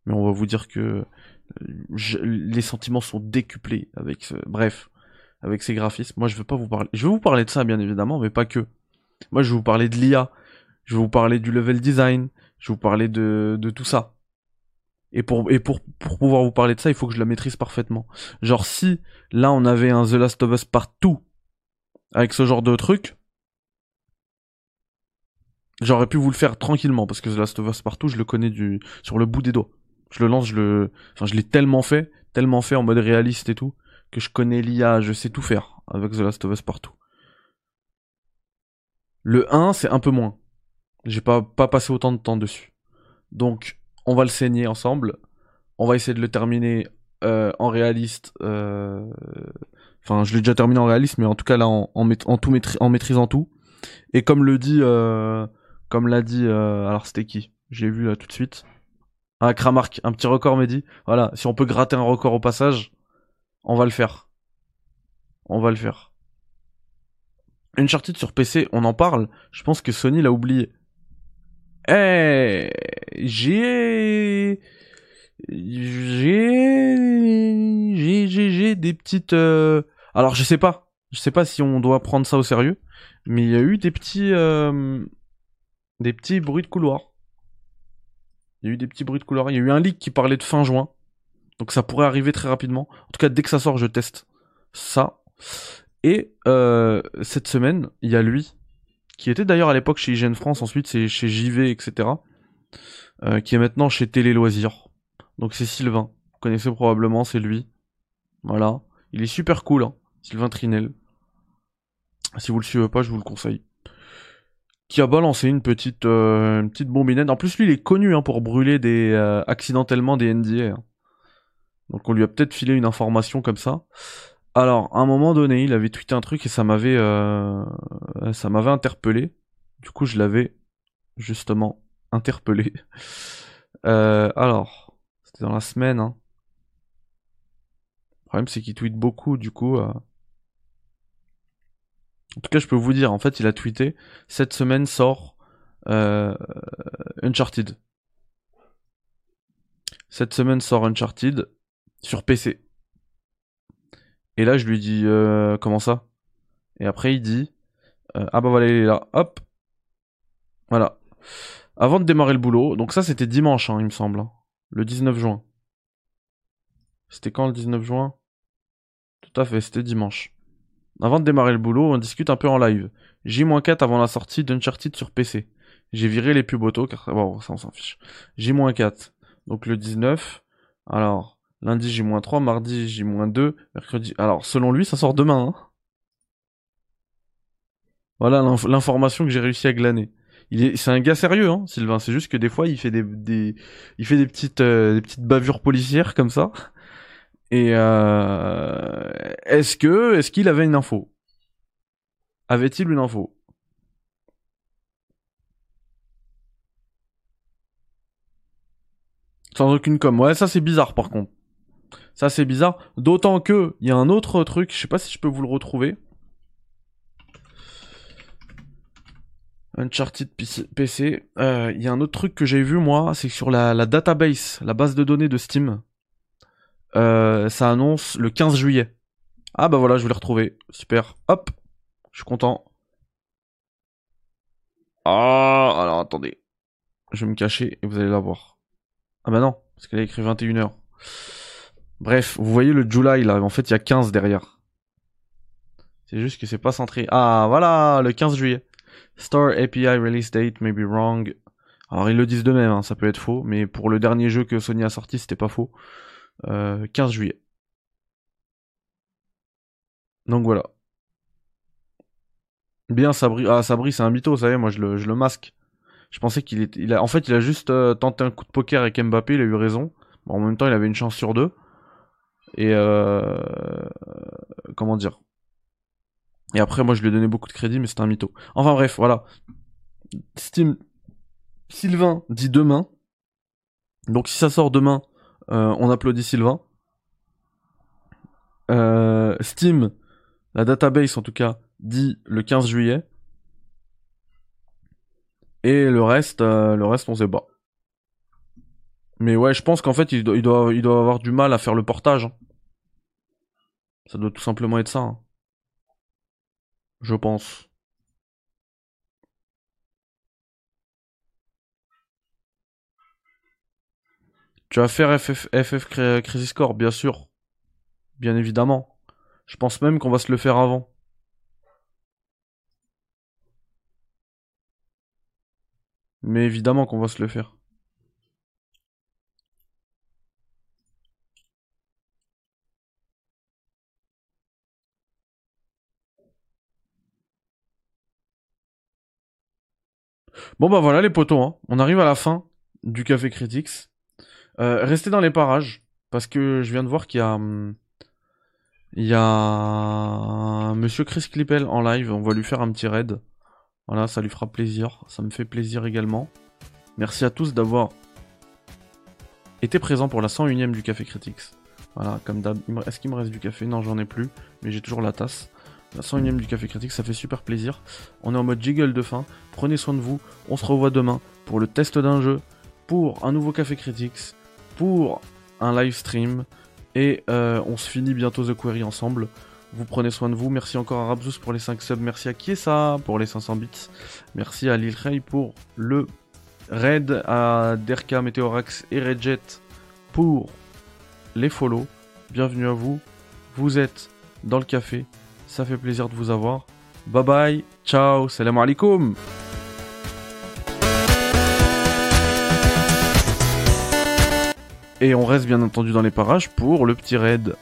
mais on va vous dire que les sentiments sont décuplés avec ce... bref avec ces graphismes. Moi je veux pas vous parler je vais vous parler de ça bien évidemment mais pas que. Moi je vais vous parler de l'IA je vais vous parler du level design. Je vais vous parler de, de tout ça. Et pour et pour pouvoir vous parler de ça il faut que je la maîtrise parfaitement. Genre si là on avait un The Last of Us partout avec ce genre de truc j'aurais pu vous le faire tranquillement parce que The Last of Us partout je le connais du sur le bout des doigts je le lance, je le, enfin, je l'ai tellement fait, tellement fait en mode réaliste et tout, que je connais l'IA, je sais tout faire avec The Last of Us partout. Le 1, c'est un peu moins. J'ai pas, pas passé autant de temps dessus. Donc, on va le saigner ensemble. On va essayer de le terminer euh, en réaliste. Euh... Enfin, je l'ai déjà terminé en réaliste, mais en tout cas là, en, maîtrisant tout. Et comme le dit, euh... comme l'a dit, alors c'était qui? J'ai vu là tout de suite. Un Kramark, un petit record Mehdi. Voilà, si on peut gratter un record au passage, on va le faire. On va le faire. Uncharted sur PC, on en parle. Je pense que Sony l'a oublié. Eh, j'ai j'ai j'ai j'ai des petites euh, alors je sais pas je sais pas si on doit prendre ça au sérieux mais il y a eu des petits euh, des petits bruits de couloir il y a eu des petits bruits de couleur. Il y a eu un leak qui parlait de fin juin. Donc ça pourrait arriver très rapidement. En tout cas, dès que ça sort, je teste ça. Et euh, cette semaine, il y a lui, qui était d'ailleurs à l'époque chez IGN France, ensuite c'est chez JV, etc. Euh, qui est maintenant chez Télé Loisirs. Donc c'est Sylvain. Vous connaissez probablement, c'est lui. Voilà. Il est super cool, hein. Sylvain Trinel. Si vous le suivez pas, je vous le conseille qui a balancé une petite euh, petite bombinette. En plus, lui, il est connu hein, pour brûler des euh, accidentellement des NDA. Hein. Donc, on lui a peut-être filé une information comme ça. Alors, à un moment donné, il avait tweeté un truc et ça m'avait euh, ça m'avait interpellé. Du coup, je l'avais justement interpellé. *laughs* alors, c'était dans la semaine. Hein. Le problème, c'est qu'il tweet beaucoup, du coup. En tout cas, je peux vous dire, en fait, il a tweeté cette semaine sort euh, Uncharted. Cette semaine sort Uncharted sur PC. Et là, je lui dis euh, comment ça? Et après, il dit euh, ah bah voilà, il est là. Hop, voilà. Avant de démarrer le boulot, donc ça c'était dimanche, hein, il me semble, hein. le 19 juin. C'était quand le 19 juin? Tout à fait, c'était dimanche. Avant de démarrer le boulot, on discute un peu en live. J-4 avant la sortie d'Uncharted sur PC. J'ai viré les pubs auto car bon, ça on s'en fiche. J-4. Donc le 19. Alors, lundi J-3, mardi J-2, mercredi. Alors, selon lui, ça sort demain. Hein. voilà l'information que j'ai réussi à glaner. Il est, c'est un gars sérieux, hein, Sylvain. C'est juste que des fois, il fait des, il fait euh, des petites bavures policières comme ça. Et euh, est-ce que, est-ce qu'il avait une info? Avait-il une info? Sans aucune com. Ouais, ça c'est bizarre par contre. Ça c'est bizarre. D'autant que il y a un autre truc. Je sais pas si je peux vous le retrouver. Uncharted PC. Euh, il y a un autre truc que j'ai vu moi, c'est sur la, la database, la base de données de Steam. Euh, ça annonce le 15 juillet. Ah bah voilà, je vais le retrouver. Super. Hop. Je suis content. Ah, alors attendez. Je vais me cacher et vous allez la voir. Ah bah non, parce qu'elle a écrit 21h. Bref, vous voyez le July là, en fait il y a 15 derrière. C'est juste que c'est pas centré. Ah voilà, le 15 juillet. Store API release date may be wrong. Alors ils le disent de même, hein, ça peut être faux, mais pour le dernier jeu que Sony a sorti, c'était pas faux. 15 euh, juillet. Donc voilà. Bien, Sabri, ah, Sabri, c'est un mytho, vous savez, moi je le, je le masque. Je pensais qu'il était, il a, en fait, il a juste euh, tenté un coup de poker avec Mbappé, il a eu raison. Bon, en même temps, il avait une chance sur deux. Et euh, comment dire? Et après, moi, je lui ai donné beaucoup de crédit, mais c'était un mytho. Enfin bref, voilà. Steam, Sylvain dit demain. Donc si ça sort demain, euh, on applaudit Sylvain. Euh, Steam, la database en tout cas, dit le 15 juillet. Et le reste, euh, le reste, on sait pas. Mais ouais, je pense qu'en fait, il doit, avoir du mal à faire le portage. hein. Ça doit tout simplement être ça. hein. Je pense. Tu vas faire FF, FF Cri- Crisis Core, bien sûr. Bien évidemment. Je pense même qu'on va se le faire avant. Mais évidemment qu'on va se le faire. Bon bah voilà les potos, hein. on arrive à la fin du Café Critics. Euh, restez dans les parages, parce que je viens de voir qu'il y a... hum, Il. Monsieur Chris Clippel en live, on va lui faire un petit raid. Voilà, ça lui fera plaisir, ça me fait plaisir également. Merci à tous d'avoir été présents pour la 101ème du Café Critics. Voilà, comme d'hab. Est-ce qu'il me reste du café? Non, j'en ai plus, mais j'ai toujours la tasse. La 101ème du Café Critique, ça fait super plaisir. On est en mode jiggle de fin. Prenez soin de vous. On se revoit demain pour le test d'un jeu, pour un nouveau Café Critics, pour un live stream. Et euh, on se finit bientôt The Query ensemble. Vous prenez soin de vous. Merci encore à Rabzus pour les 5 subs. Merci à Kiesa pour les 500 bits. Merci à Lil Rey pour le raid. À Derka, Meteorax et Redjet pour les follow. Bienvenue à vous. Vous êtes dans le café. Ça fait plaisir de vous avoir. Bye bye. Ciao. Salam alaikum. Et on reste bien entendu dans les parages pour le petit raid.